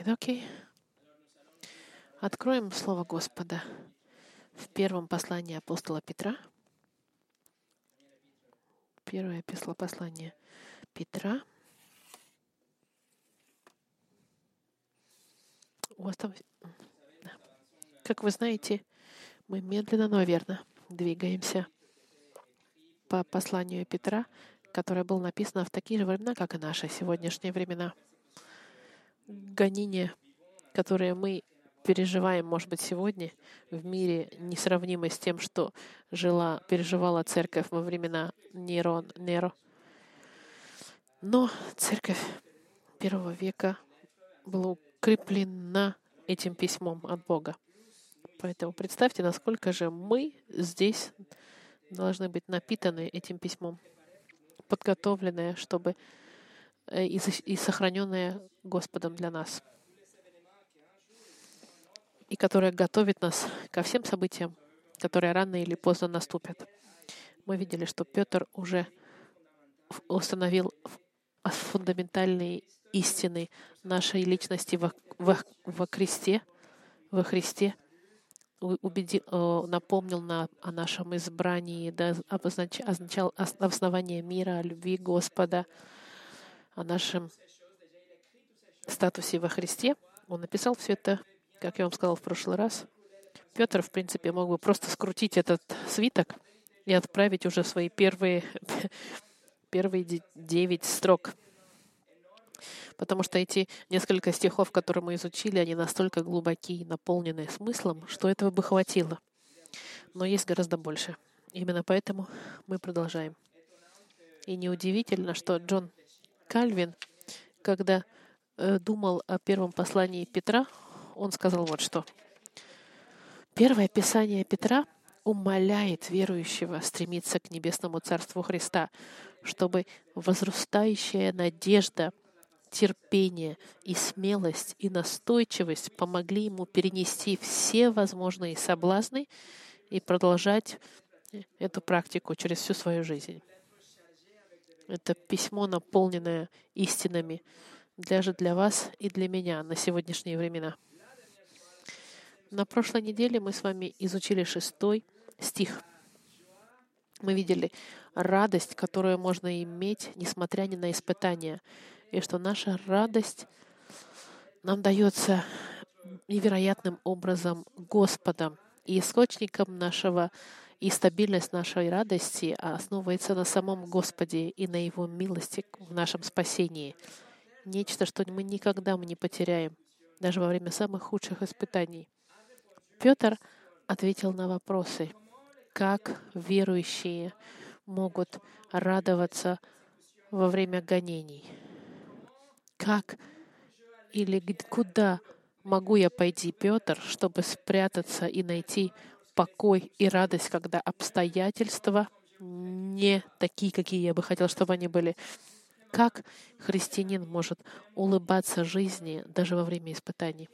Окей-доки. Откроем Слово Господа в первом послании апостола Петра. Первое послание Петра. У вас там... Да. Как вы знаете, мы медленно, но верно двигаемся по посланию Петра, которое было написано в такие же времена, как и наши сегодняшние времена — гонения, которые мы переживаем, может быть, сегодня в мире, несравнимы с тем, что жила, переживала церковь во времена Нерон, Неро. Но церковь первого века была укреплена этим письмом от Бога. Поэтому представьте, насколько же мы здесь должны быть напитаны этим письмом, подготовленные, чтобы и, и сохраненное Господом для нас, и которая готовит нас ко всем событиям, которые рано или поздно наступят. Мы видели, что Петр уже установил фундаментальные истины нашей личности во, во, во кресте, во Христе, убедил, напомнил на, о нашем избрании, да, означал основание мира, о любви Господа, о нашем статусе во Христе. Он написал все это, как я вам сказал в прошлый раз. Петр, в принципе, мог бы просто скрутить этот свиток и отправить уже свои первые, первые девять строк. Потому что эти несколько стихов, которые мы изучили, они настолько глубоки и наполнены смыслом, что этого бы хватило. Но есть гораздо больше. Именно поэтому мы продолжаем. И неудивительно, что Джон Кальвин, когда э, думал о первом послании Петра, он сказал вот что. Первое писание Петра умоляет верующего стремиться к небесному Царству Христа, чтобы возрастающая надежда, терпение и смелость и настойчивость помогли ему перенести все возможные соблазны и продолжать эту практику через всю свою жизнь. Это письмо, наполненное истинами, даже для вас и для меня на сегодняшние времена. На прошлой неделе мы с вами изучили шестой стих. Мы видели радость, которую можно иметь, несмотря ни на испытания, и что наша радость нам дается невероятным образом Господом и источником нашего и стабильность нашей радости основывается на самом Господе и на Его милости в нашем спасении. Нечто, что мы никогда не потеряем, даже во время самых худших испытаний. Петр ответил на вопросы, как верующие могут радоваться во время гонений. Как или куда могу я пойти, Петр, чтобы спрятаться и найти покой и радость, когда обстоятельства не такие, какие я бы хотел, чтобы они были. Как христианин может улыбаться жизни даже во время испытаний?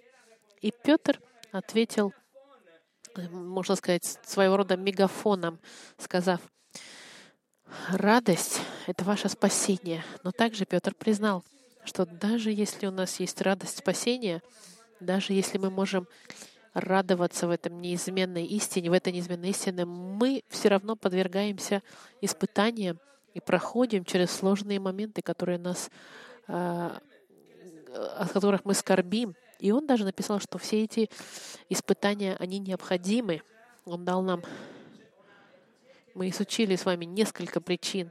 И Петр ответил, можно сказать, своего рода мегафоном, сказав, радость — это ваше спасение. Но также Петр признал, что даже если у нас есть радость спасения, даже если мы можем радоваться в этом неизменной истине, в этой неизменной истине, мы все равно подвергаемся испытаниям и проходим через сложные моменты, которые нас, а, от которых мы скорбим. И он даже написал, что все эти испытания, они необходимы. Он дал нам... Мы изучили с вами несколько причин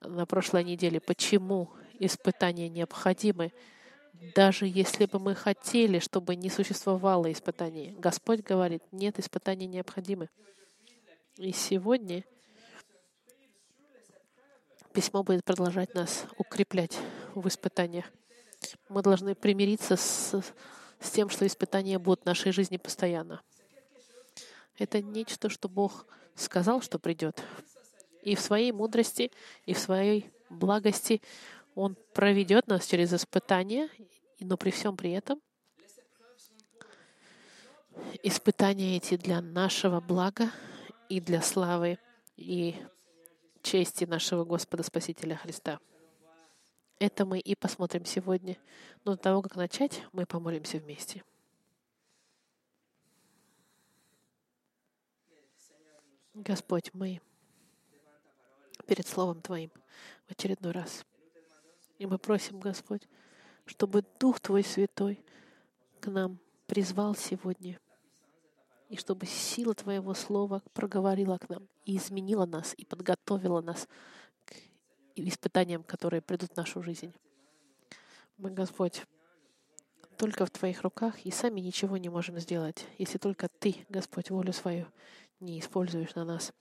на прошлой неделе, почему испытания необходимы даже если бы мы хотели, чтобы не существовало испытаний. Господь говорит, нет, испытаний необходимы. И сегодня письмо будет продолжать нас укреплять в испытаниях. Мы должны примириться с, с тем, что испытания будут в нашей жизни постоянно. Это нечто, что Бог сказал, что придет. И в своей мудрости, и в своей благости Он проведет нас через испытания, но при всем при этом испытания эти для нашего блага и для славы и чести нашего Господа Спасителя Христа. Это мы и посмотрим сегодня. Но до того, как начать, мы помолимся вместе. Господь, мы перед Словом Твоим в очередной раз. И мы просим, Господь, чтобы Дух Твой Святой к нам призвал сегодня, и чтобы сила Твоего Слова проговорила к нам и изменила нас, и подготовила нас к испытаниям, которые придут в нашу жизнь. Мы, Господь, только в Твоих руках, и сами ничего не можем сделать, если только Ты, Господь, волю свою не используешь на нас.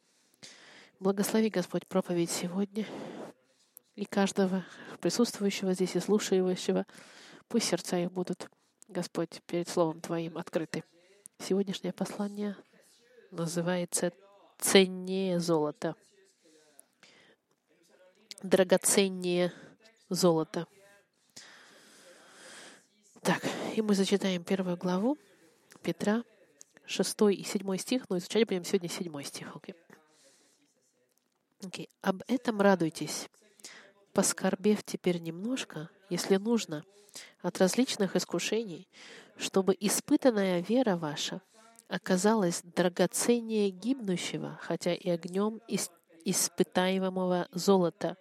Благослови, Господь, проповедь сегодня и каждого присутствующего здесь и слушающего. Пусть сердца их будут, Господь, перед Словом Твоим открыты. Сегодняшнее послание называется «Ценнее золота». Драгоценнее золота. Так, и мы зачитаем первую главу Петра, 6 и 7 стих, но изучать будем сегодня 7 стих. Okay. Okay. Об этом радуйтесь, поскорбев теперь немножко, если нужно, от различных искушений, чтобы испытанная вера ваша оказалась драгоценнее гибнущего, хотя и огнем испытаемого золота,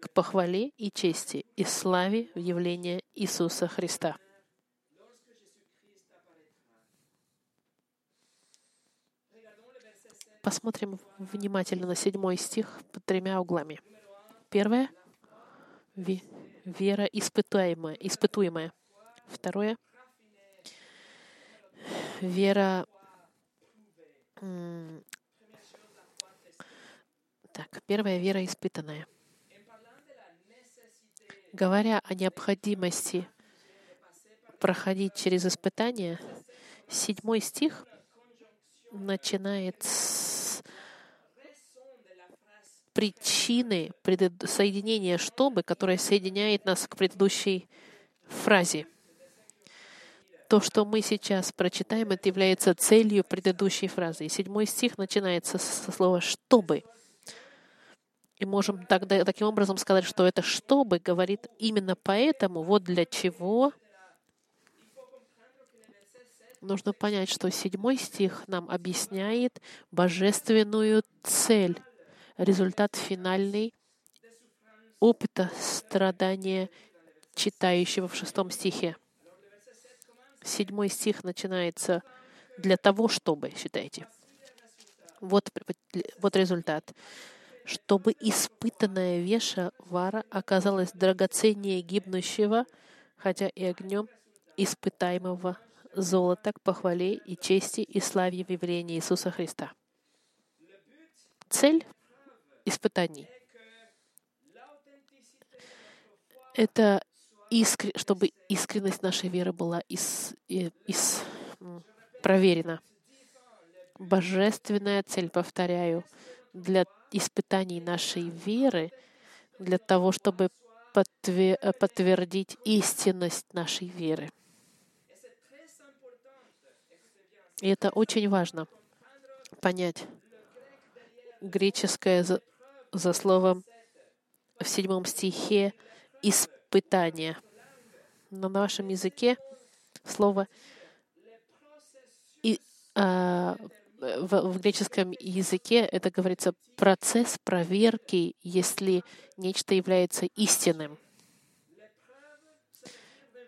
к похвале и чести и славе в явление Иисуса Христа. Посмотрим внимательно на седьмой стих под тремя углами. Первое — вера испытуемая. испытуемая. Второе — вера так, первая вера испытанная. Говоря о необходимости проходить через испытания, седьмой стих начинает с причины соединения «чтобы», которое соединяет нас к предыдущей фразе. То, что мы сейчас прочитаем, это является целью предыдущей фразы. И седьмой стих начинается со слова «чтобы». И можем тогда таким образом сказать, что это «чтобы» говорит именно поэтому, вот для чего нужно понять, что седьмой стих нам объясняет божественную цель результат финальный опыта страдания читающего в шестом стихе. Седьмой стих начинается «для того, чтобы», считайте. Вот, вот результат. Чтобы испытанная веша вара оказалась драгоценнее гибнущего, хотя и огнем испытаемого золота к похвале и чести и славе в Иисуса Христа. Цель испытаний. Это искр... чтобы искренность нашей веры была из... Из... проверена. Божественная цель, повторяю, для испытаний нашей веры, для того, чтобы подтвердить истинность нашей веры. И это очень важно понять греческое за словом в седьмом стихе «испытание». На вашем языке слово и, а, в, в греческом языке это говорится процесс проверки, если нечто является истинным.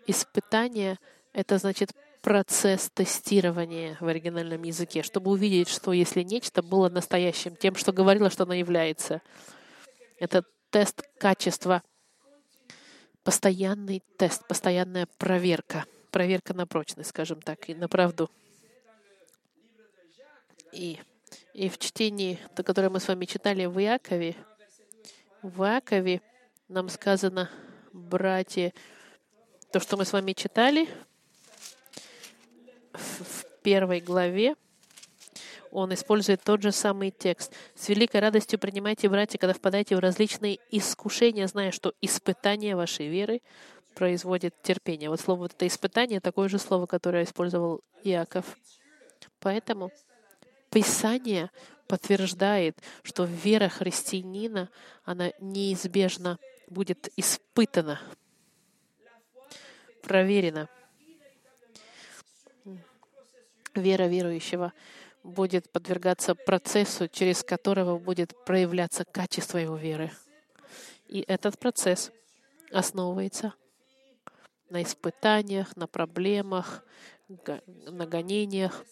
Испытание — это значит процесс тестирования в оригинальном языке, чтобы увидеть, что если нечто было настоящим, тем, что говорило, что оно является. Это тест качества, постоянный тест, постоянная проверка, проверка на прочность, скажем так, и на правду. И, и в чтении, то, которое мы с вами читали в Иакове, в Иакове нам сказано, братья, то, что мы с вами читали, в первой главе он использует тот же самый текст. «С великой радостью принимайте, братья, когда впадаете в различные искушения, зная, что испытание вашей веры производит терпение». Вот слово вот это «испытание» — такое же слово, которое использовал Иаков. Поэтому Писание подтверждает, что вера христианина, она неизбежно будет испытана, проверена. Вера верующего будет подвергаться процессу, через которого будет проявляться качество его веры. И этот процесс основывается на испытаниях, на проблемах, на гонениях,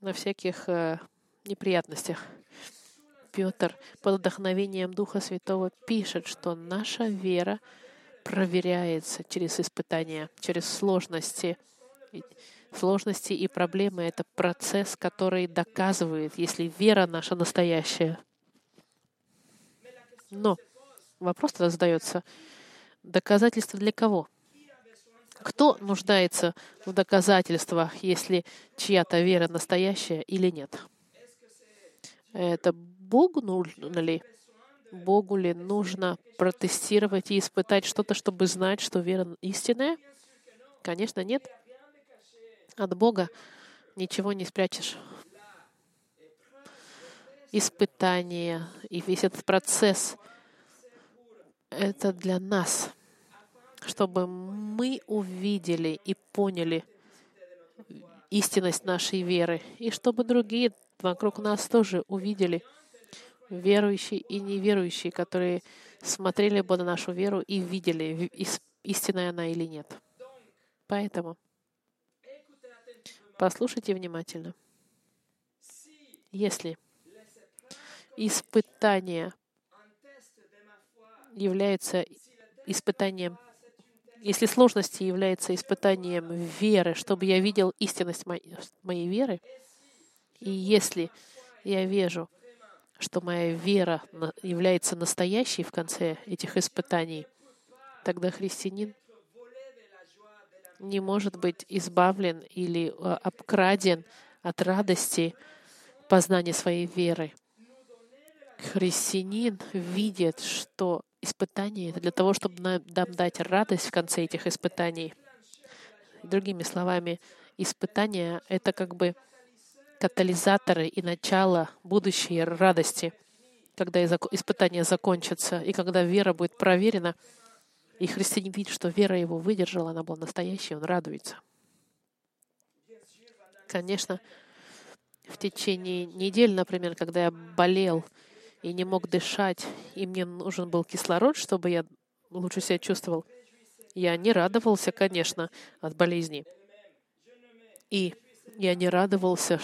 на всяких э, неприятностях. Петр под вдохновением Духа Святого пишет, что наша вера проверяется через испытания, через сложности. Сложности и проблемы — это процесс, который доказывает, если вера наша настоящая. Но вопрос тогда задается, доказательство для кого? Кто нуждается в доказательствах, если чья-то вера настоящая или нет? Это Богу нужно ли? Богу ли нужно протестировать и испытать что-то, чтобы знать, что вера истинная? Конечно, нет. От Бога ничего не спрячешь. Испытание и весь этот процесс — это для нас, чтобы мы увидели и поняли истинность нашей веры, и чтобы другие вокруг нас тоже увидели — верующие и неверующие, которые смотрели бы на нашу веру и видели, истинная она или нет. Поэтому послушайте внимательно. Если испытание является испытанием, если сложности является испытанием веры, чтобы я видел истинность моей, моей веры, и если я вижу, что моя вера является настоящей в конце этих испытаний, тогда христианин не может быть избавлен или э, обкраден от радости познания своей веры. Христианин видит, что испытание — это для того, чтобы нам дать радость в конце этих испытаний. Другими словами, испытание — это как бы катализаторы и начало будущей радости, когда испытания закончатся, и когда вера будет проверена, и христианин видит, что вера его выдержала, она была настоящей, он радуется. Конечно, в течение недели, например, когда я болел и не мог дышать, и мне нужен был кислород, чтобы я лучше себя чувствовал, я не радовался, конечно, от болезни. И я не радовался,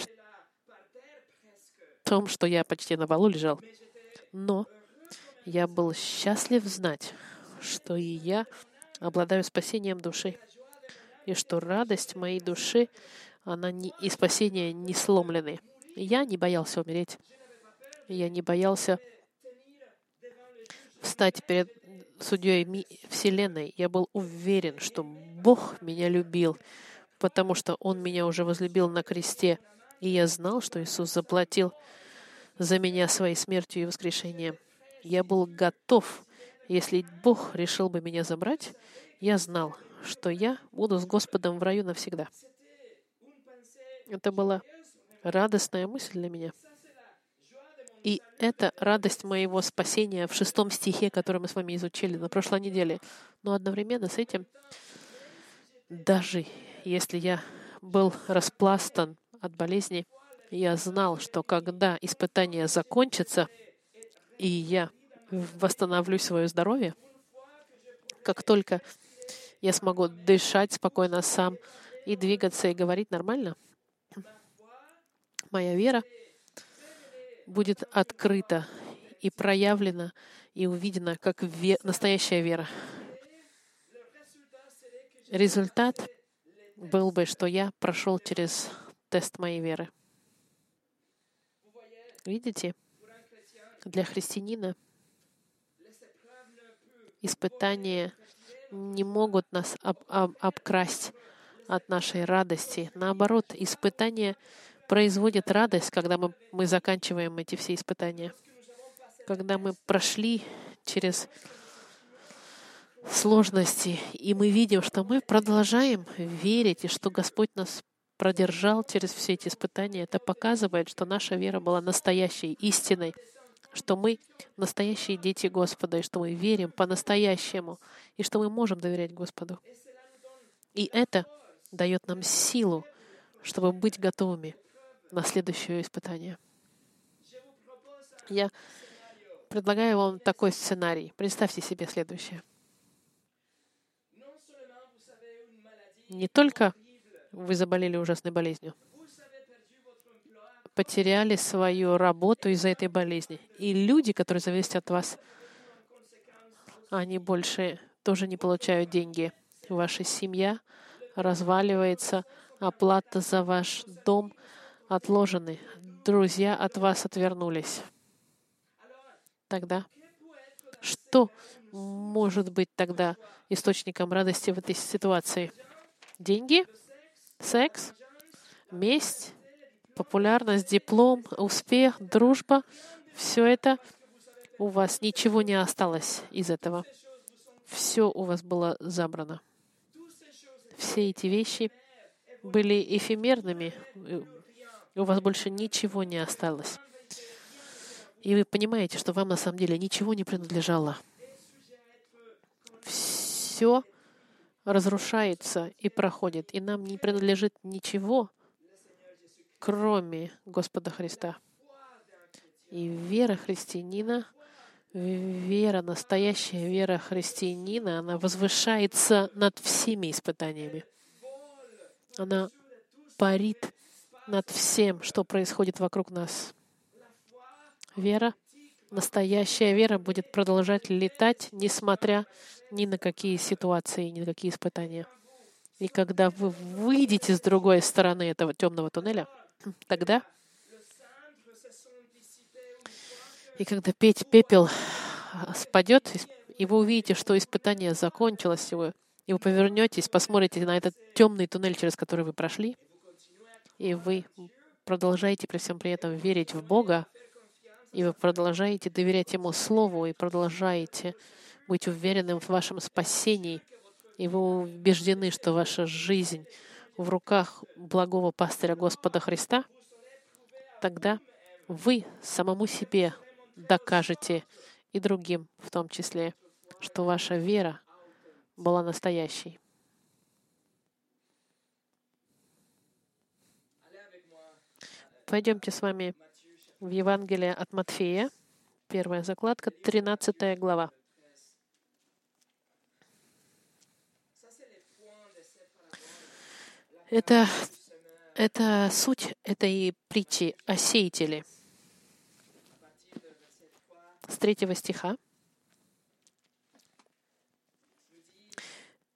том, что я почти на полу лежал. Но я был счастлив знать, что и я обладаю спасением души, и что радость моей души, она не, и спасение не сломлены. Я не боялся умереть. Я не боялся встать перед судьей Вселенной. Я был уверен, что Бог меня любил, потому что Он меня уже возлюбил на кресте — и я знал, что Иисус заплатил за меня своей смертью и воскрешением. Я был готов, если Бог решил бы меня забрать, я знал, что я буду с Господом в раю навсегда. Это была радостная мысль для меня. И это радость моего спасения в шестом стихе, который мы с вами изучили на прошлой неделе. Но одновременно с этим, даже если я был распластан от болезни, я знал, что когда испытание закончится, и я восстановлю свое здоровье, как только я смогу дышать спокойно сам и двигаться и говорить нормально, моя вера будет открыта и проявлена и увидена как ве- настоящая вера. Результат был бы, что я прошел через тест моей веры. Видите, для христианина испытания не могут нас об, об, обкрасть от нашей радости. Наоборот, испытания производят радость, когда мы, мы заканчиваем эти все испытания. Когда мы прошли через сложности, и мы видим, что мы продолжаем верить, и что Господь нас продержал через все эти испытания, это показывает, что наша вера была настоящей, истинной, что мы настоящие дети Господа, и что мы верим по-настоящему, и что мы можем доверять Господу. И это дает нам силу, чтобы быть готовыми на следующее испытание. Я предлагаю вам такой сценарий. Представьте себе следующее. Не только вы заболели ужасной болезнью, потеряли свою работу из-за этой болезни. И люди, которые зависят от вас, они больше тоже не получают деньги. Ваша семья разваливается, оплата за ваш дом отложены, друзья от вас отвернулись. Тогда что может быть тогда источником радости в этой ситуации? Деньги? Секс? Месть? Популярность, диплом, успех, дружба? Все это у вас ничего не осталось из этого. Все у вас было забрано. Все эти вещи были эфемерными. У вас больше ничего не осталось. И вы понимаете, что вам на самом деле ничего не принадлежало. Все разрушается и проходит, и нам не принадлежит ничего, кроме Господа Христа. И вера христианина, вера, настоящая вера христианина, она возвышается над всеми испытаниями. Она парит над всем, что происходит вокруг нас. Вера, настоящая вера будет продолжать летать, несмотря ни на какие ситуации, ни на какие испытания. И когда вы выйдете с другой стороны этого темного туннеля, тогда? И когда петь пепел спадет, и вы увидите, что испытание закончилось, вы, и вы повернетесь, посмотрите на этот темный туннель, через который вы прошли, и вы продолжаете при всем при этом верить в Бога, и вы продолжаете доверять Ему Слову, и продолжаете быть уверенным в вашем спасении, и вы убеждены, что ваша жизнь в руках благого пастыря Господа Христа, тогда вы самому себе докажете и другим в том числе, что ваша вера была настоящей. Пойдемте с вами в Евангелие от Матфея, первая закладка, 13 глава. Это, это суть этой притчи о сеятеле. С третьего стиха.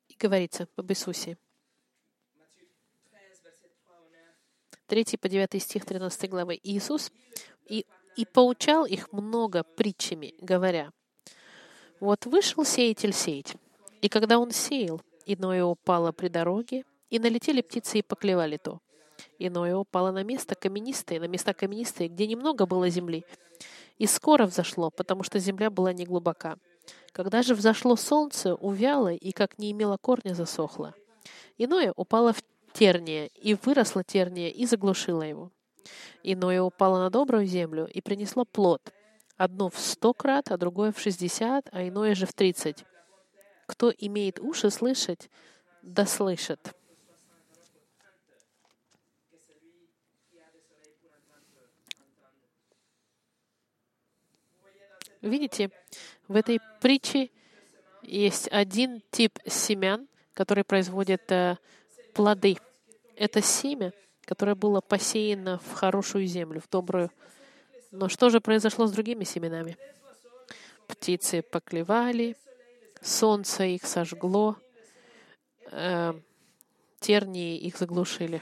И говорится об Иисусе. 3 по 9 стих 13 главы. Иисус и, и поучал их много притчами, говоря, «Вот вышел сеятель сеять, и когда он сеял, иное упало при дороге, и налетели птицы и поклевали то. Иное упало на место каменистое, на места каменистые, где немного было земли, и скоро взошло, потому что земля была не глубока. Когда же взошло солнце, увяло и, как не имело корня, засохло. Иное упало в терния, и выросла терния и заглушила его. Иное упало на добрую землю и принесло плод, одно в сто крат, а другое в шестьдесят, а иное же в тридцать. Кто имеет уши слышать, да слышит. Видите, в этой притче есть один тип семян, который производит э, плоды. Это семя, которое было посеяно в хорошую землю, в добрую. Но что же произошло с другими семенами? Птицы поклевали, солнце их сожгло, э, тернии их заглушили.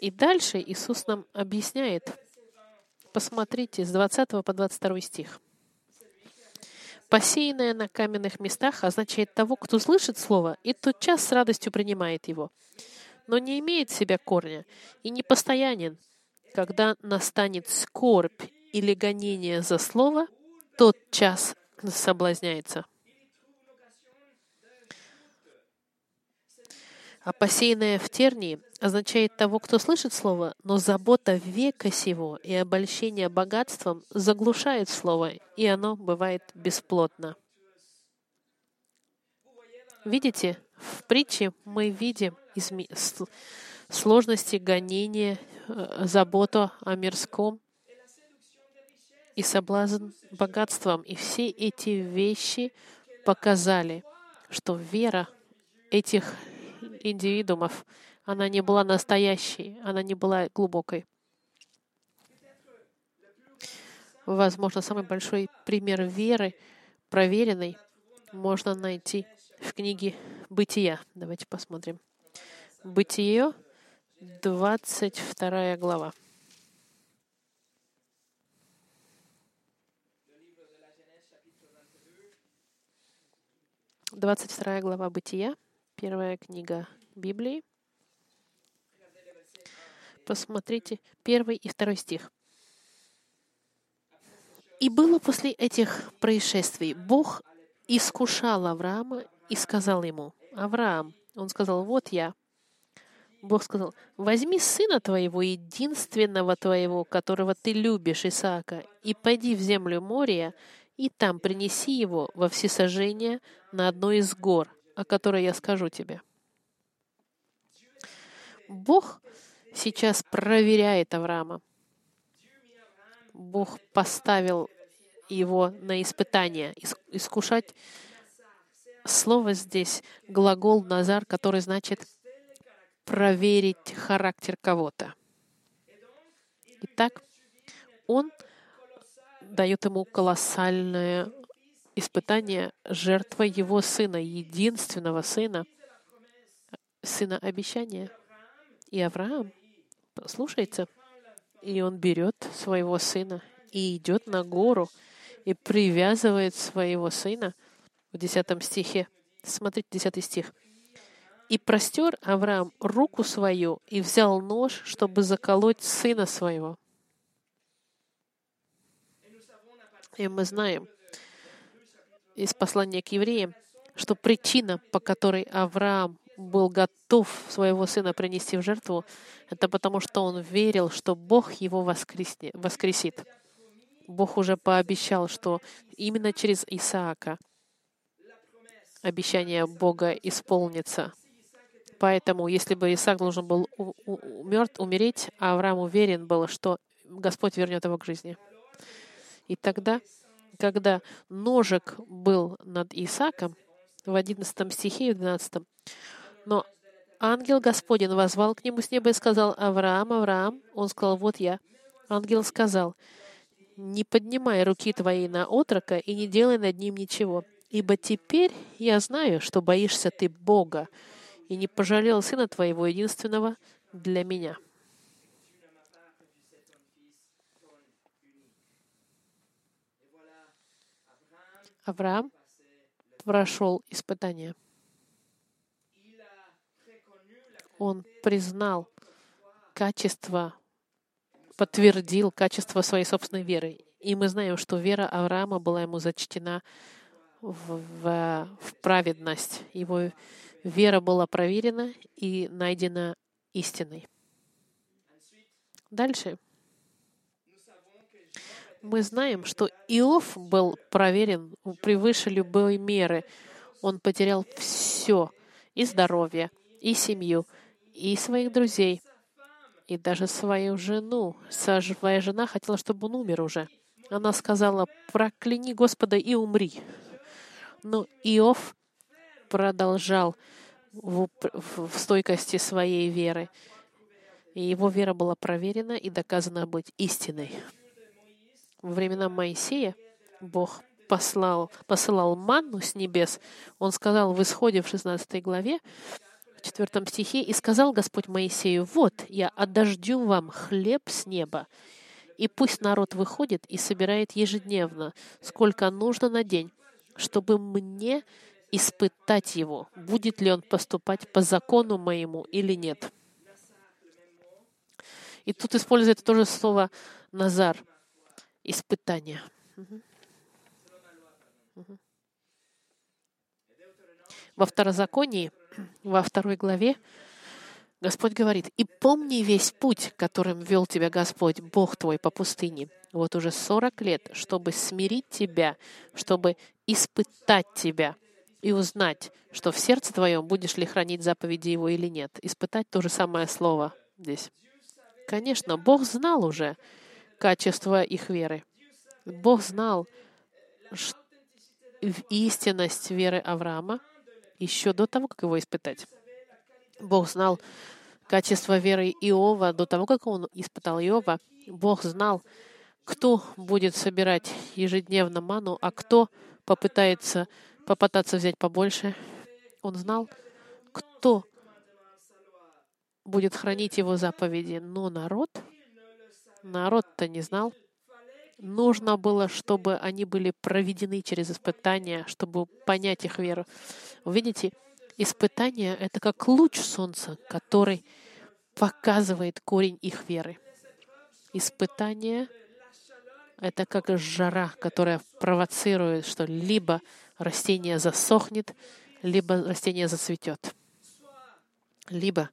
И дальше Иисус нам объясняет, посмотрите, с 20 по 22 стих. Посеянное на каменных местах означает того, кто слышит слово и тотчас с радостью принимает его, но не имеет в себя корня и не постоянен. Когда настанет скорбь или гонение за слово, тот час соблазняется. А посеянное в тернии означает того, кто слышит слово, но забота века сего и обольщение богатством заглушает слово, и оно бывает бесплотно. Видите, в притче мы видим изме... сложности гонения, э, заботу о мирском и соблазн богатством. И все эти вещи показали, что вера этих индивидуумов, она не была настоящей, она не была глубокой. Возможно, самый большой пример веры, проверенной, можно найти в книге «Бытия». Давайте посмотрим. «Бытие», 22 глава. 22 глава Бытия, первая книга Библии. Посмотрите первый и второй стих. «И было после этих происшествий, Бог искушал Авраама и сказал ему, «Авраам». Он сказал, «Вот я». Бог сказал, «Возьми сына твоего, единственного твоего, которого ты любишь, Исаака, и пойди в землю моря, и там принеси его во всесожжение на одной из гор, о которой я скажу тебе». Бог сейчас проверяет Авраама. Бог поставил его на испытание, искушать. Слово здесь глагол «назар», который значит проверить характер кого-то. Итак, он дает ему колоссальное испытание жертва его сына, единственного сына, сына обещания. И Авраам слушается, и он берет своего сына и идет на гору и привязывает своего сына в десятом стихе. Смотрите, десятый стих. «И простер Авраам руку свою и взял нож, чтобы заколоть сына своего». И мы знаем из послания к евреям, что причина, по которой Авраам был готов своего сына принести в жертву, это потому, что он верил, что Бог его воскреснет, воскресит. Бог уже пообещал, что именно через Исаака обещание Бога исполнится. Поэтому, если бы Исаак должен был умереть, а Авраам уверен был, что Господь вернет его к жизни. И тогда, когда ножик был над Исааком, в 11 стихе и в 12, но ангел Господень возвал к нему с неба и сказал, «Авраам, Авраам». Он сказал, «Вот я». Ангел сказал, «Не поднимай руки твои на отрока и не делай над ним ничего, ибо теперь я знаю, что боишься ты Бога и не пожалел сына твоего единственного для меня». Авраам прошел испытание. Он признал качество, подтвердил качество своей собственной веры. И мы знаем, что вера Авраама была ему зачтена в, в, в праведность. Его вера была проверена и найдена истиной. Дальше. Мы знаем, что Иов был проверен превыше любой меры. Он потерял все, и здоровье, и семью, и своих друзей, и даже свою жену. Своя жена хотела, чтобы он умер уже. Она сказала, прокляни Господа и умри. Но Иов продолжал в, в стойкости своей веры. И его вера была проверена и доказана быть истиной. Во времена Моисея Бог послал, посылал манну с небес. Он сказал в Исходе в 16 главе, четвертом стихе, «И сказал Господь Моисею, вот, я отдождю вам хлеб с неба, и пусть народ выходит и собирает ежедневно, сколько нужно на день, чтобы мне испытать его, будет ли он поступать по закону моему или нет». И тут используется тоже слово «назар» — испытание. Во второзаконии Во второй главе Господь говорит, «И помни весь путь, которым вел тебя Господь, Бог твой, по пустыне, вот уже сорок лет, чтобы смирить тебя, чтобы испытать тебя и узнать, что в сердце твоем будешь ли хранить заповеди Его или нет». Испытать — то же самое слово здесь. Конечно, Бог знал уже качество их веры. Бог знал истинность веры Авраама еще до того, как его испытать. Бог знал качество веры Иова до того, как он испытал Иова. Бог знал, кто будет собирать ежедневно ману, а кто попытается попытаться взять побольше. Он знал, кто будет хранить его заповеди. Но народ, народ-то не знал. Нужно было, чтобы они были проведены через испытания, чтобы понять их веру. Видите, испытание — это как луч солнца, который показывает корень их веры. Испытание — это как жара, которая провоцирует, что либо растение засохнет, либо растение зацветет, либо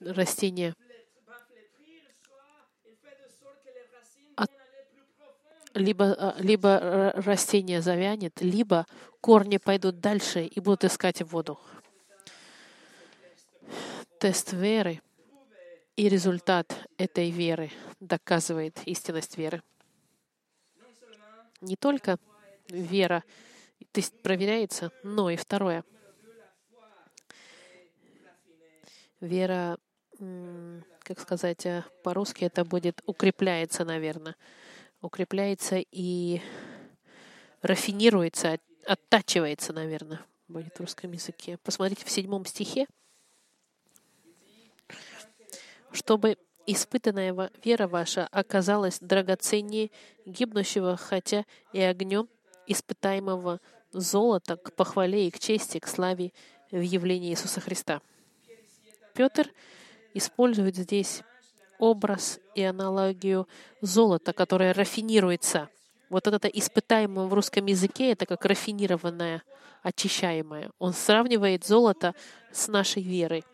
растение либо, а, либо растение завянет, либо корни пойдут дальше и будут искать воду. Тест веры и результат этой веры доказывает истинность веры. Не только вера проверяется, но и второе. Вера, как сказать э, по-русски, это будет укрепляется, наверное укрепляется и рафинируется, оттачивается, наверное, будет в русском языке. Посмотрите в седьмом стихе. Чтобы испытанная вера ваша оказалась драгоценнее гибнущего, хотя и огнем испытаемого золота к похвале и к чести, к славе в явлении Иисуса Христа. Петр использует здесь образ и аналогию золота, которое рафинируется. Вот это испытаемое в русском языке, это как рафинированное, очищаемое. Он сравнивает золото с нашей верой.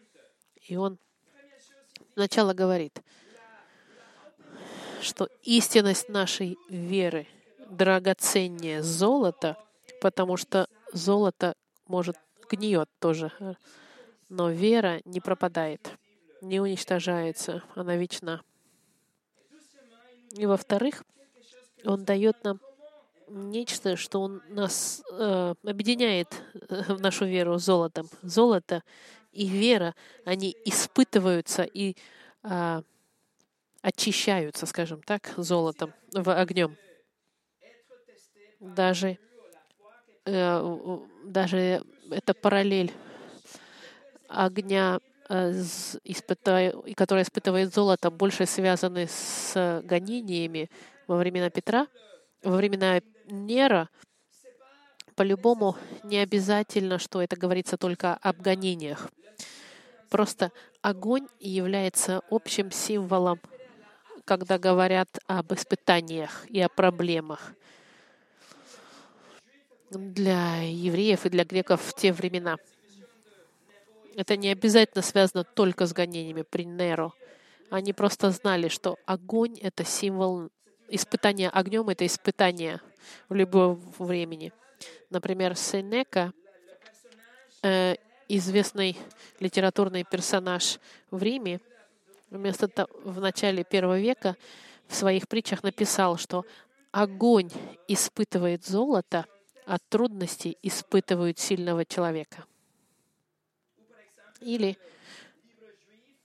И он сначала говорит, что истинность нашей веры драгоценнее золота, потому что золото может гниет тоже, но вера не пропадает не уничтожается, она вечна. И во-вторых, Он дает нам нечто, что Он нас э, объединяет э, в нашу веру золотом. Золото и вера, они испытываются и э, очищаются, скажем так, золотом, в огнем. Даже, э, даже эта параллель огня которые испытывает золото, больше связаны с гонениями во времена Петра, во времена Нера, по-любому не обязательно, что это говорится только об гонениях. Просто огонь является общим символом, когда говорят об испытаниях и о проблемах для евреев и для греков в те времена. Это не обязательно связано только с гонениями при Неро. Они просто знали, что огонь — это символ испытания огнем, это испытание в любом времени. Например, Сенека, э, известный литературный персонаж в Риме, вместо того, в начале первого века в своих притчах написал, что огонь испытывает золото, а трудности испытывают сильного человека. Или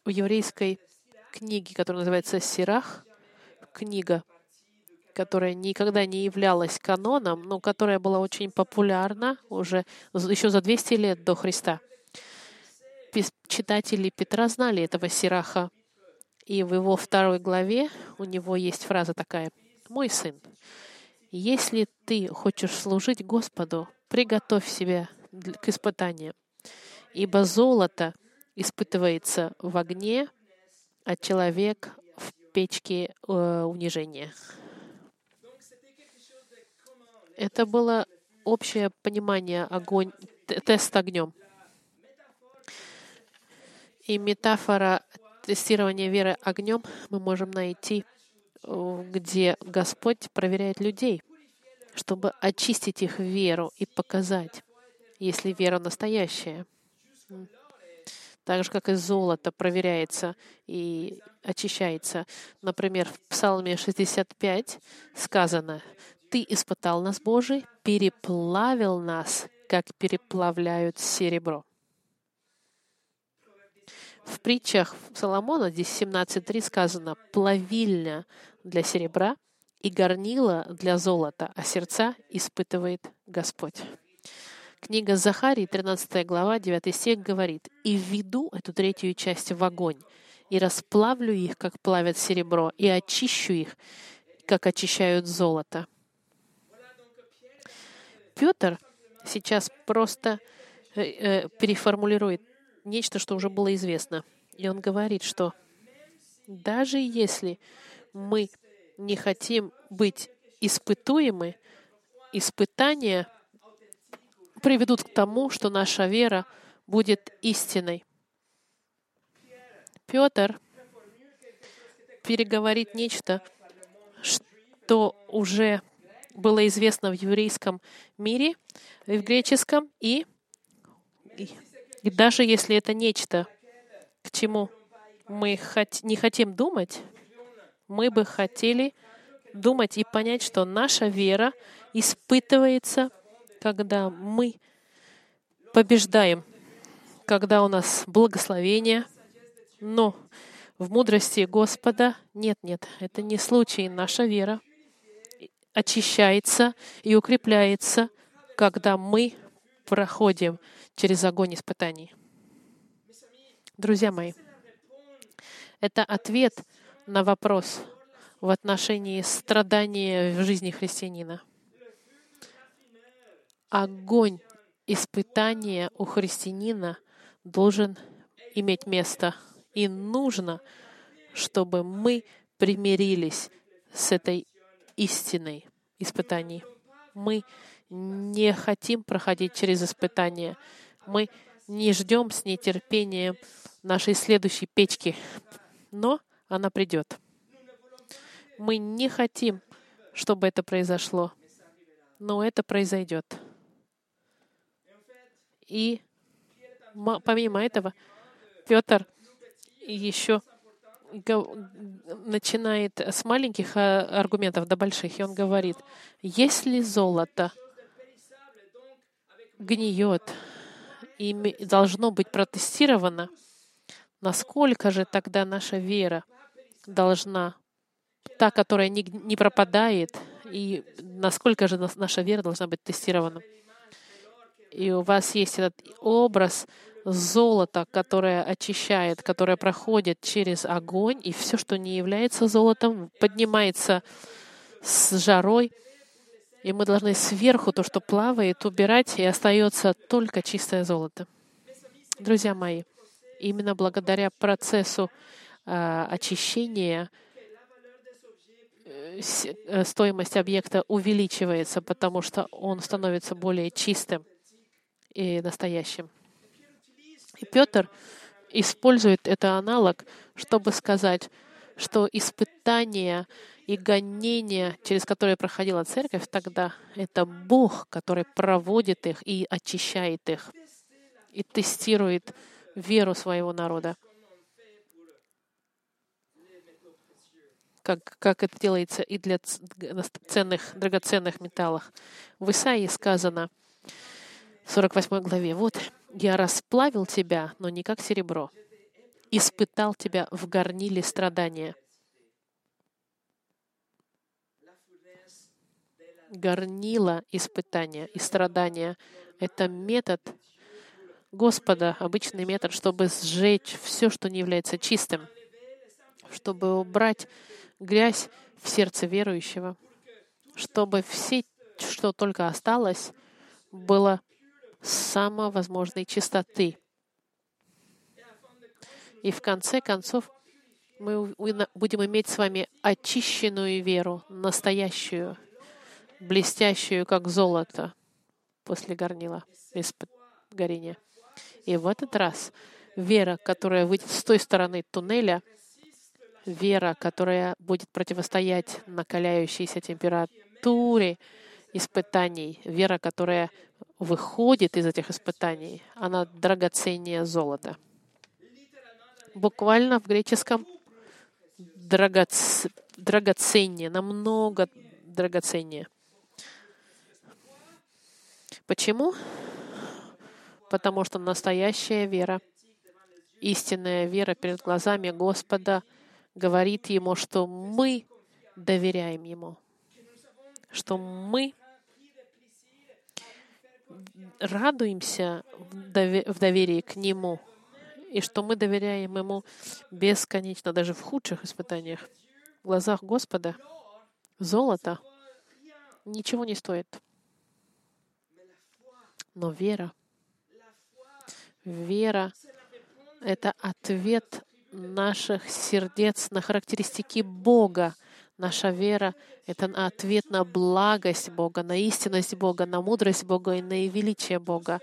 в еврейской книге, которая называется «Сирах», книга, которая никогда не являлась каноном, но которая была очень популярна уже еще за 200 лет до Христа. Читатели Петра знали этого Сираха. И в его второй главе у него есть фраза такая. «Мой сын, если ты хочешь служить Господу, приготовь себя к испытаниям, Ибо золото испытывается в огне, а человек в печке э, унижения. Это было общее понимание огонь, тест огнем. И метафора тестирования веры огнем мы можем найти, где Господь проверяет людей, чтобы очистить их веру и показать, если вера настоящая. Так же, как и золото проверяется и очищается. Например, в Псалме 65 сказано, «Ты испытал нас, Божий, переплавил нас, как переплавляют серебро». В притчах Соломона, здесь 17.3 сказано, «Плавильня для серебра и горнила для золота, а сердца испытывает Господь». Книга Захарии, 13 глава, 9 стих говорит, «И введу эту третью часть в огонь, и расплавлю их, как плавят серебро, и очищу их, как очищают золото». Петр сейчас просто э, э, переформулирует нечто, что уже было известно. И он говорит, что даже если мы не хотим быть испытуемы, испытания приведут к тому, что наша вера будет истиной. Петр переговорит нечто, что уже было известно в еврейском мире, в греческом, и, и даже если это нечто, к чему мы не хотим думать, мы бы хотели думать и понять, что наша вера испытывается когда мы побеждаем, когда у нас благословение, но в мудрости Господа нет, нет, это не случай. Наша вера очищается и укрепляется, когда мы проходим через огонь испытаний. Друзья мои, это ответ на вопрос в отношении страдания в жизни христианина — огонь испытания у христианина должен иметь место. И нужно, чтобы мы примирились с этой истиной испытаний. Мы не хотим проходить через испытания. Мы не ждем с нетерпением нашей следующей печки, но она придет. Мы не хотим, чтобы это произошло, но это произойдет. И помимо этого, Петр еще начинает с маленьких а, аргументов до больших, и он говорит, если золото гниет и должно быть протестировано, насколько же тогда наша вера должна, та, которая не, не пропадает, и насколько же наша вера должна быть тестирована и у вас есть этот образ золота, которое очищает, которое проходит через огонь, и все, что не является золотом, поднимается с жарой, и мы должны сверху то, что плавает, убирать, и остается только чистое золото. Друзья мои, именно благодаря процессу э, очищения э, стоимость объекта увеличивается, потому что он становится более чистым и настоящим. И Петр использует это аналог, чтобы сказать, что испытания и гонения, через которые проходила церковь тогда, это Бог, который проводит их и очищает их, и тестирует веру своего народа. Как, как это делается и для ценных, драгоценных металлов. В Исаии сказано — 48 главе. «Вот я расплавил тебя, но не как серебро, испытал тебя в горниле страдания». Горнило испытания и страдания — это метод Господа, обычный метод, чтобы сжечь все, что не является чистым, чтобы убрать грязь в сердце верующего, чтобы все, что только осталось, было самовозможной чистоты. И в конце концов мы будем иметь с вами очищенную веру, настоящую, блестящую, как золото после горнила, без горения. И в этот раз вера, которая выйдет с той стороны туннеля, вера, которая будет противостоять накаляющейся температуре испытаний, вера, которая выходит из этих испытаний, она драгоценнее золота. Буквально в греческом драгоц... драгоценнее, намного драгоценнее. Почему? Потому что настоящая вера, истинная вера перед глазами Господа говорит Ему, что мы доверяем Ему, что мы радуемся в доверии к Нему, и что мы доверяем Ему бесконечно, даже в худших испытаниях. В глазах Господа золото ничего не стоит. Но вера, вера — это ответ наших сердец на характеристики Бога. Наша вера — это ответ на благость Бога, на истинность Бога, на мудрость Бога и на величие Бога,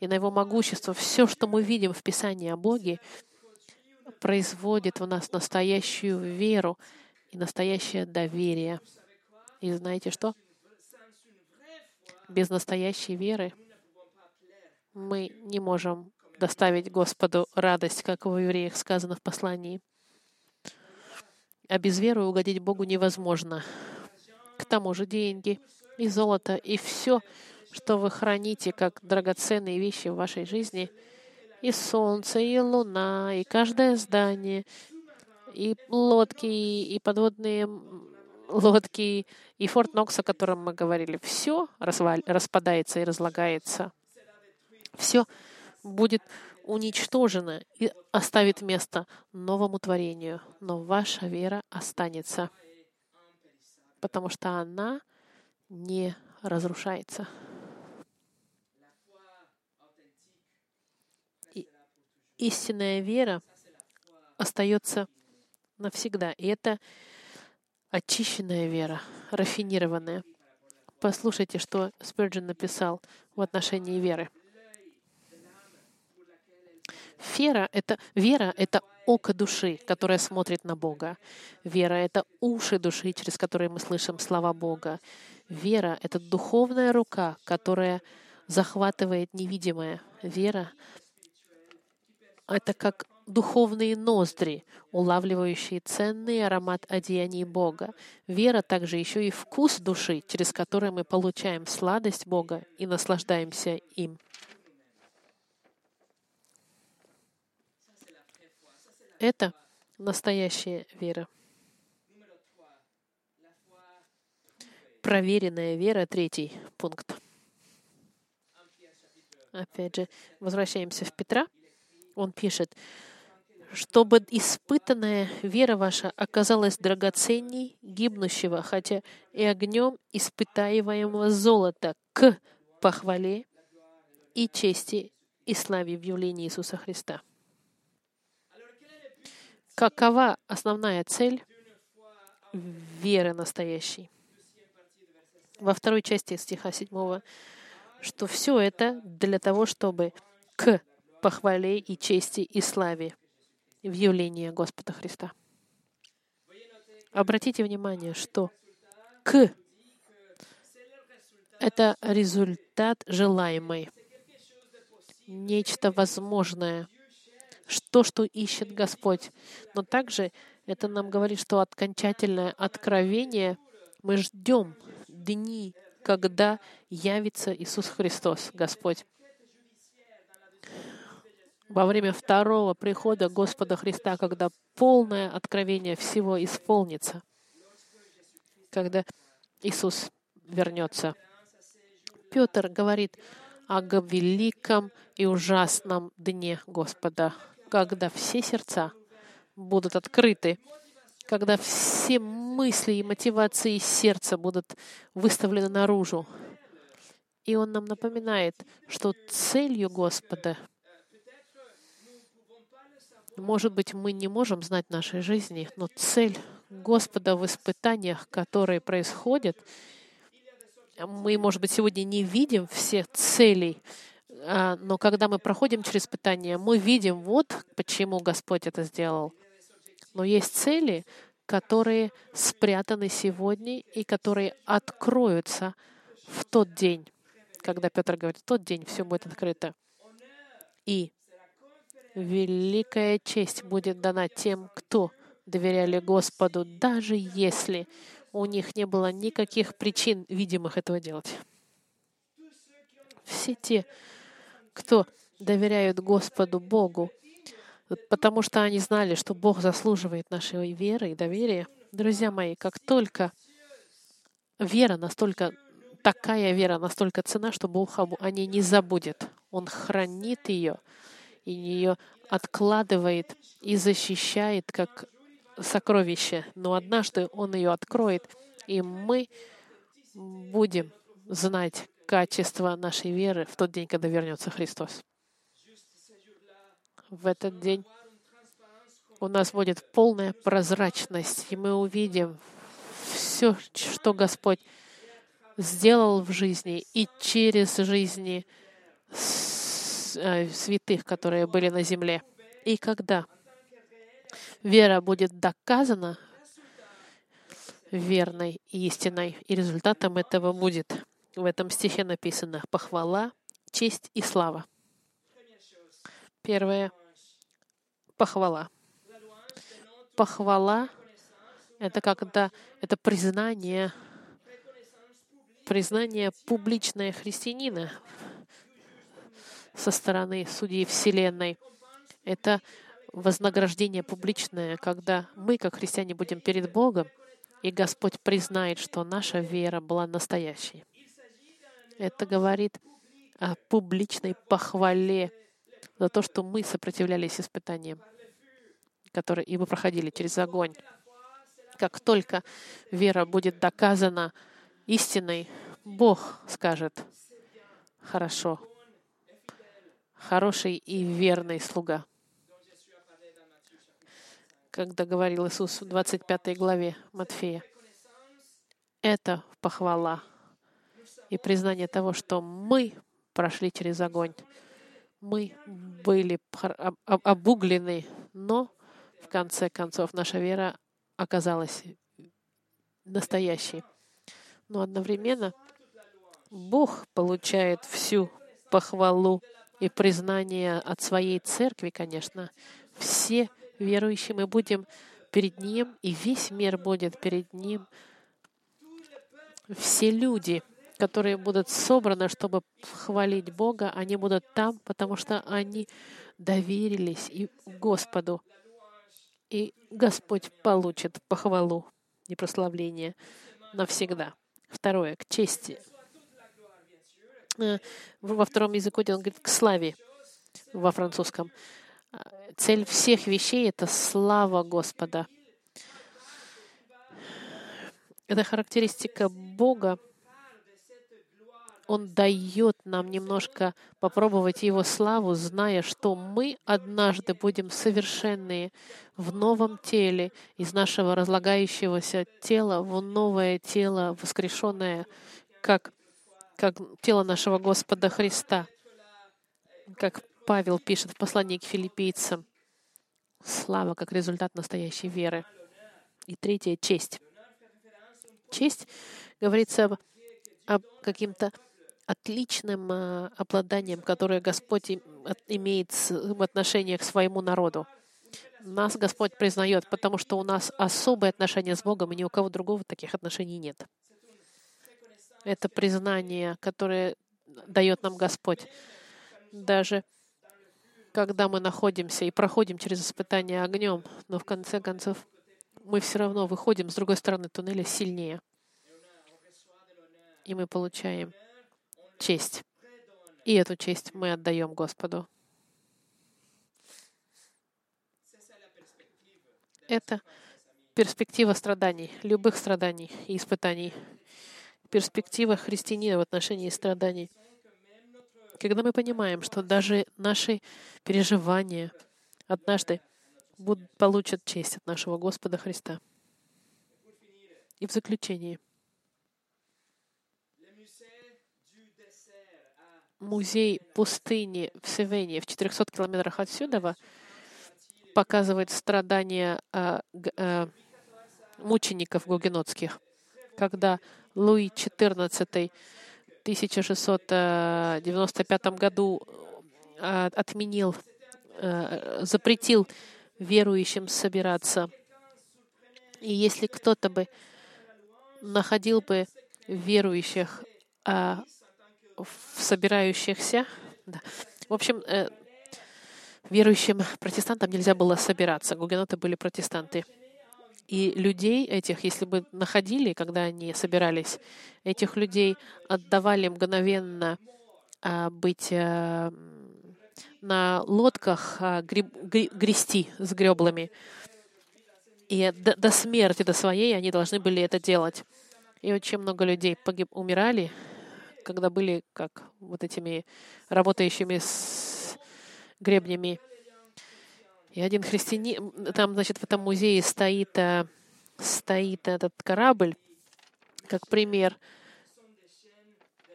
и на Его могущество. Все, что мы видим в Писании о Боге, производит в нас настоящую веру и настоящее доверие. И знаете что? Без настоящей веры мы не можем доставить Господу радость, как в евреях сказано в послании. А без веры угодить Богу невозможно. К тому же деньги и золото, и все, что вы храните как драгоценные вещи в вашей жизни, и солнце, и луна, и каждое здание, и лодки, и подводные лодки, и Форт Нокс, о котором мы говорили, все распадается и разлагается. Все будет уничтожено и оставит место новому творению. Но ваша вера останется, потому что она не разрушается. И истинная вера остается навсегда. И это очищенная вера, рафинированная. Послушайте, что Спurgeon написал в отношении веры. Вера — это, вера — это око души, которое смотрит на Бога. Вера — это уши души, через которые мы слышим слова Бога. Вера — это духовная рука, которая захватывает невидимое. Вера — это как духовные ноздри, улавливающие ценный аромат одеяний Бога. Вера также еще и вкус души, через который мы получаем сладость Бога и наслаждаемся им. Это настоящая вера. Проверенная вера, третий пункт. Опять же, возвращаемся в Петра. Он пишет, чтобы испытанная вера ваша оказалась драгоценней гибнущего, хотя и огнем испытаемого золота к похвале и чести и славе в явлении Иисуса Христа. Какова основная цель веры настоящей? Во второй части стиха 7, что все это для того, чтобы к похвале и чести и славе в явлении Господа Христа. Обратите внимание, что к — это результат желаемый, нечто возможное — то, что ищет Господь. Но также это нам говорит, что окончательное откровение мы ждем дни, когда явится Иисус Христос, Господь. Во время второго прихода Господа Христа, когда полное откровение всего исполнится, когда Иисус вернется. Петр говорит о великом и ужасном дне Господа когда все сердца будут открыты, когда все мысли и мотивации сердца будут выставлены наружу. И Он нам напоминает, что целью Господа, может быть, мы не можем знать нашей жизни, но цель Господа в испытаниях, которые происходят, мы, может быть, сегодня не видим всех целей но когда мы проходим через испытания, мы видим, вот почему Господь это сделал. Но есть цели, которые спрятаны сегодня и которые откроются в тот день, когда Петр говорит, в тот день все будет открыто. И великая честь будет дана тем, кто доверяли Господу, даже если у них не было никаких причин видимых этого делать. Все те, кто доверяют Господу Богу, потому что они знали, что Бог заслуживает нашей веры и доверия. Друзья мои, как только вера настолько, такая вера настолько цена, что Бог о ней не забудет. Он хранит ее, и ее откладывает и защищает как сокровище. Но однажды Он ее откроет, и мы будем знать качество нашей веры в тот день, когда вернется Христос. В этот день у нас будет полная прозрачность, и мы увидим все, что Господь сделал в жизни и через жизни э, святых, которые были на земле. И когда вера будет доказана верной и истинной, и результатом этого будет в этом стихе написано «похвала, честь и слава». Первое — похвала. Похвала — это когда это признание, признание публичное христианина со стороны судьи Вселенной. Это вознаграждение публичное, когда мы, как христиане, будем перед Богом, и Господь признает, что наша вера была настоящей. Это говорит о публичной похвале за то, что мы сопротивлялись испытаниям, которые и мы проходили через огонь. Как только вера будет доказана истиной, Бог скажет, хорошо, хороший и верный слуга. Когда говорил Иисус в 25 главе Матфея, это похвала и признание того, что мы прошли через огонь. Мы были обуглены, но в конце концов наша вера оказалась настоящей. Но одновременно Бог получает всю похвалу и признание от своей церкви, конечно. Все верующие мы будем перед Ним, и весь мир будет перед Ним. Все люди — которые будут собраны, чтобы хвалить Бога, они будут там, потому что они доверились и Господу. И Господь получит похвалу и прославление навсегда. Второе, к чести. Э, во втором языке он говорит к славе во французском. Цель всех вещей — это слава Господа. Это характеристика Бога, он дает нам немножко попробовать Его славу, зная, что мы однажды будем совершенные в новом теле, из нашего разлагающегося тела в новое тело, воскрешенное, как, как тело нашего Господа Христа. Как Павел пишет в послании к филиппийцам. Слава как результат настоящей веры. И третье — честь. Честь говорится об, об каким-то отличным э, обладанием, которое Господь имеет в отношениях к своему народу. Нас Господь признает, потому что у нас особые отношения с Богом, и ни у кого другого таких отношений нет. Это признание, которое дает нам Господь. Даже когда мы находимся и проходим через испытание огнем, но в конце концов мы все равно выходим с другой стороны туннеля сильнее. И мы получаем честь. И эту честь мы отдаем Господу. Это перспектива страданий, любых страданий и испытаний. Перспектива христианина в отношении страданий. Когда мы понимаем, что даже наши переживания однажды будут, получат честь от нашего Господа Христа. И в заключение — музей пустыни в Севене в 400 километрах отсюда показывает страдания а, а, мучеников гугенотских, когда Луи XIV в 1695 году а, отменил, а, запретил верующим собираться. И если кто-то бы находил бы верующих в собирающихся, да. в общем, э, верующим протестантам нельзя было собираться. Гугеноты были протестанты. И людей этих, если бы находили, когда они собирались, этих людей отдавали мгновенно а, быть а, на лодках а, греб, грести с греблами. И до, до смерти, до своей они должны были это делать. И очень много людей погиб, умирали, когда были как вот этими работающими с гребнями. И один христианин, там, значит, в этом музее стоит, э, стоит этот корабль, как пример,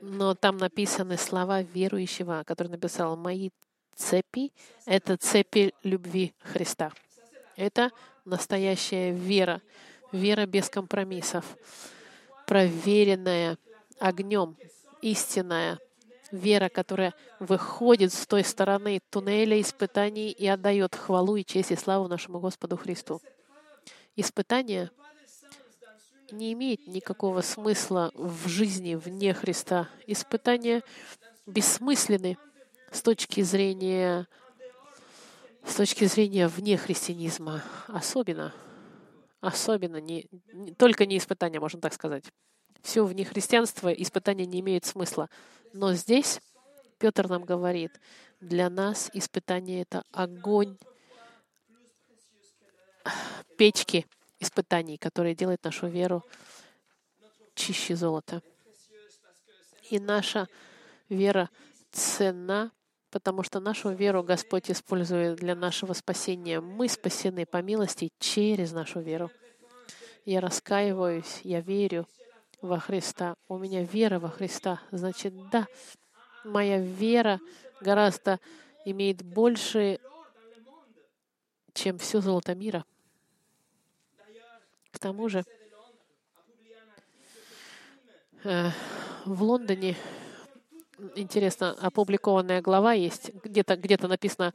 но там написаны слова верующего, который написал «Мои цепи — это цепи любви Христа». Это настоящая вера, вера без компромиссов, проверенная огнем, истинная, вера, которая выходит с той стороны туннеля испытаний и отдает хвалу и честь и славу нашему Господу Христу. Испытание не имеет никакого смысла в жизни вне Христа. Испытания бессмысленны с точки зрения с точки зрения вне христианизма. Особенно, особенно не, не только не испытания, можно так сказать. Все вне христианства испытания не имеют смысла. Но здесь Петр нам говорит, для нас испытание — это огонь печки испытаний, которые делают нашу веру чище золота. И наша вера ценна, потому что нашу веру Господь использует для нашего спасения. Мы спасены по милости через нашу веру. Я раскаиваюсь, я верю, во Христа. У меня вера во Христа. Значит, да, моя вера гораздо имеет больше, чем все золото мира. К тому же, э, в Лондоне интересно, опубликованная глава есть, где-то где написано,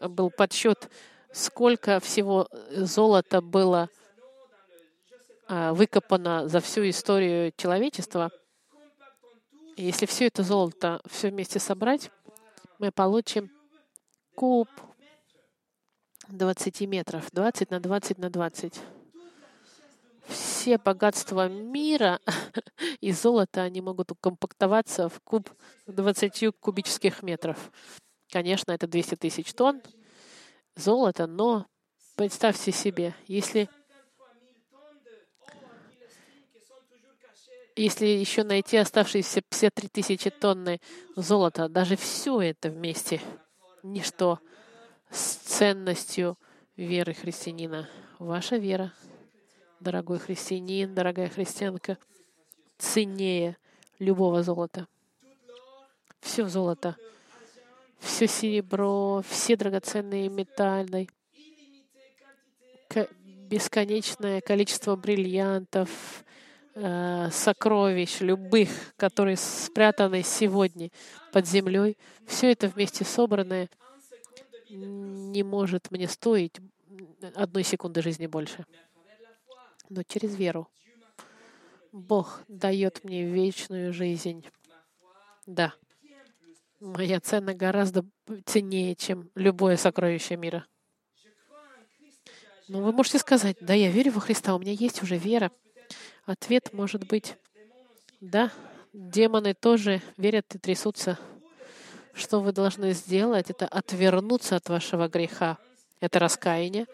был подсчет, сколько всего золота было выкопано за всю историю человечества. И если все это золото все вместе собрать, мы получим куб 20 метров, 20 на 20 на 20. Все богатства мира и золота, они могут укомпактоваться в куб 20 кубических метров. Конечно, это 200 тысяч тонн золота, но представьте себе, если если еще найти оставшиеся 53 тысячи тонны золота, даже все это вместе — ничто с ценностью веры христианина. Ваша вера, дорогой христианин, дорогая христианка, ценнее любого золота. Все золото, все серебро, все драгоценные металлы, бесконечное количество бриллиантов, Э, сокровищ любых, которые спрятаны сегодня под землей, все это вместе собранное не может мне стоить одной секунды жизни больше. Но через веру Бог дает мне вечную жизнь. Да, моя цена гораздо ценнее, чем любое сокровище мира. Но вы можете сказать, да, я верю во Христа, у меня есть уже вера. Ответ может быть «да». Демоны тоже верят и трясутся. Что вы должны сделать, это отвернуться от вашего греха. Это раскаяние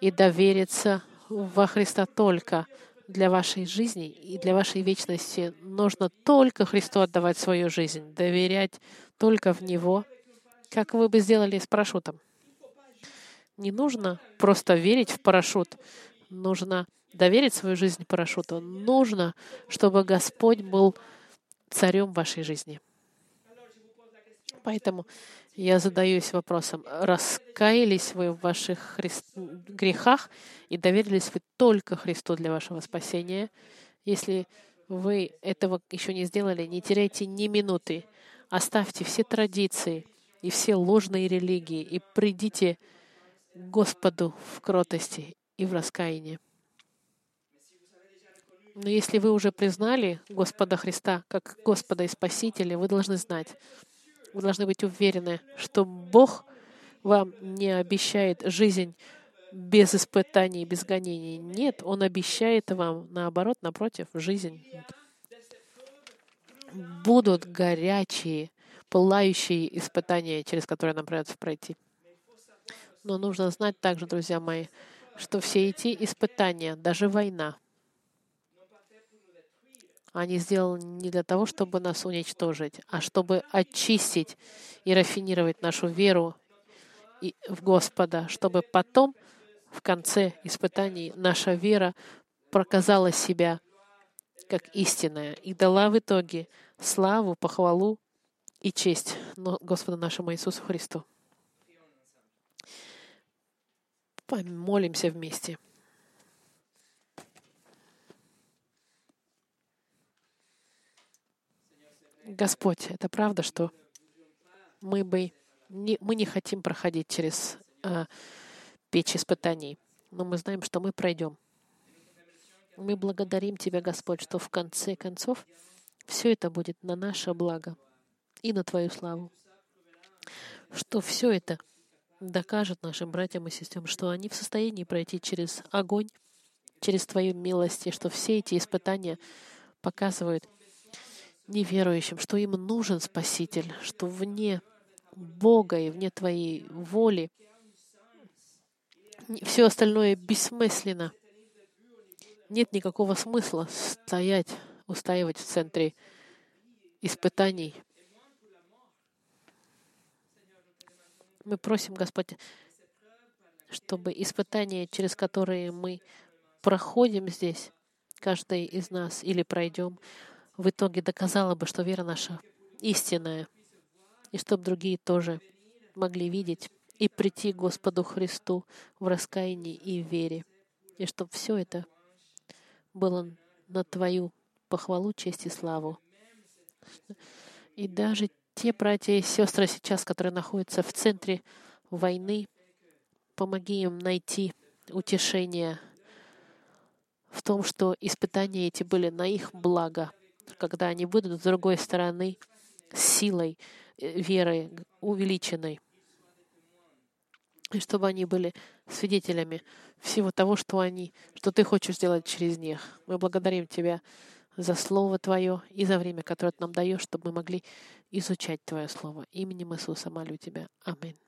и довериться во Христа только для вашей жизни и для вашей вечности. Нужно только Христу отдавать свою жизнь, доверять только в Него, как вы бы сделали с парашютом. Не нужно просто верить в парашют, нужно доверить свою жизнь парашюту, нужно, чтобы Господь был царем вашей жизни. Поэтому я задаюсь вопросом, раскаялись вы в ваших христ... грехах и доверились вы только Христу для вашего спасения? Если вы этого еще не сделали, не теряйте ни минуты. Оставьте все традиции и все ложные религии и придите к Господу в кротости и в раскаянии. Но если вы уже признали Господа Христа как Господа и Спасителя, вы должны знать, вы должны быть уверены, что Бог вам не обещает жизнь без испытаний, без гонений. Нет, Он обещает вам, наоборот, напротив, жизнь. Будут горячие, пылающие испытания, через которые нам придется пройти. Но нужно знать также, друзья мои, что все эти испытания, даже война, они сделаны не для того, чтобы нас уничтожить, а чтобы очистить и рафинировать нашу веру в Господа, чтобы потом, в конце испытаний, наша вера проказала себя как истинная и дала в итоге славу, похвалу и честь Господу нашему Иисусу Христу. Помолимся вместе. Господь, это правда, что мы бы не, мы не хотим проходить через э, печь испытаний, но мы знаем, что мы пройдем. Мы благодарим Тебя, Господь, что в конце концов все это будет на наше благо и на Твою славу. Что все это докажет нашим братьям и сестрам, что они в состоянии пройти через огонь, через Твою милость, и что все эти испытания показывают, неверующим, что им нужен Спаситель, что вне Бога и вне Твоей воли все остальное бессмысленно. Нет никакого смысла стоять, устаивать в центре испытаний. Мы просим, Господь, чтобы испытания, через которые мы проходим здесь, каждый из нас или пройдем, в итоге доказала бы, что вера наша истинная, и чтобы другие тоже могли видеть и прийти к Господу Христу в раскаянии и в вере, и чтобы все это было на Твою похвалу, честь и славу. И даже те братья и сестры сейчас, которые находятся в центре войны, помоги им найти утешение в том, что испытания эти были на их благо — когда они будут с другой стороны силой э, веры увеличенной. И чтобы они были свидетелями всего того, что они, что ты хочешь сделать через них. Мы благодарим Тебя за Слово Твое и за время, которое Ты нам даешь, чтобы мы могли изучать Твое Слово. Именем Иисуса молю Тебя. Аминь.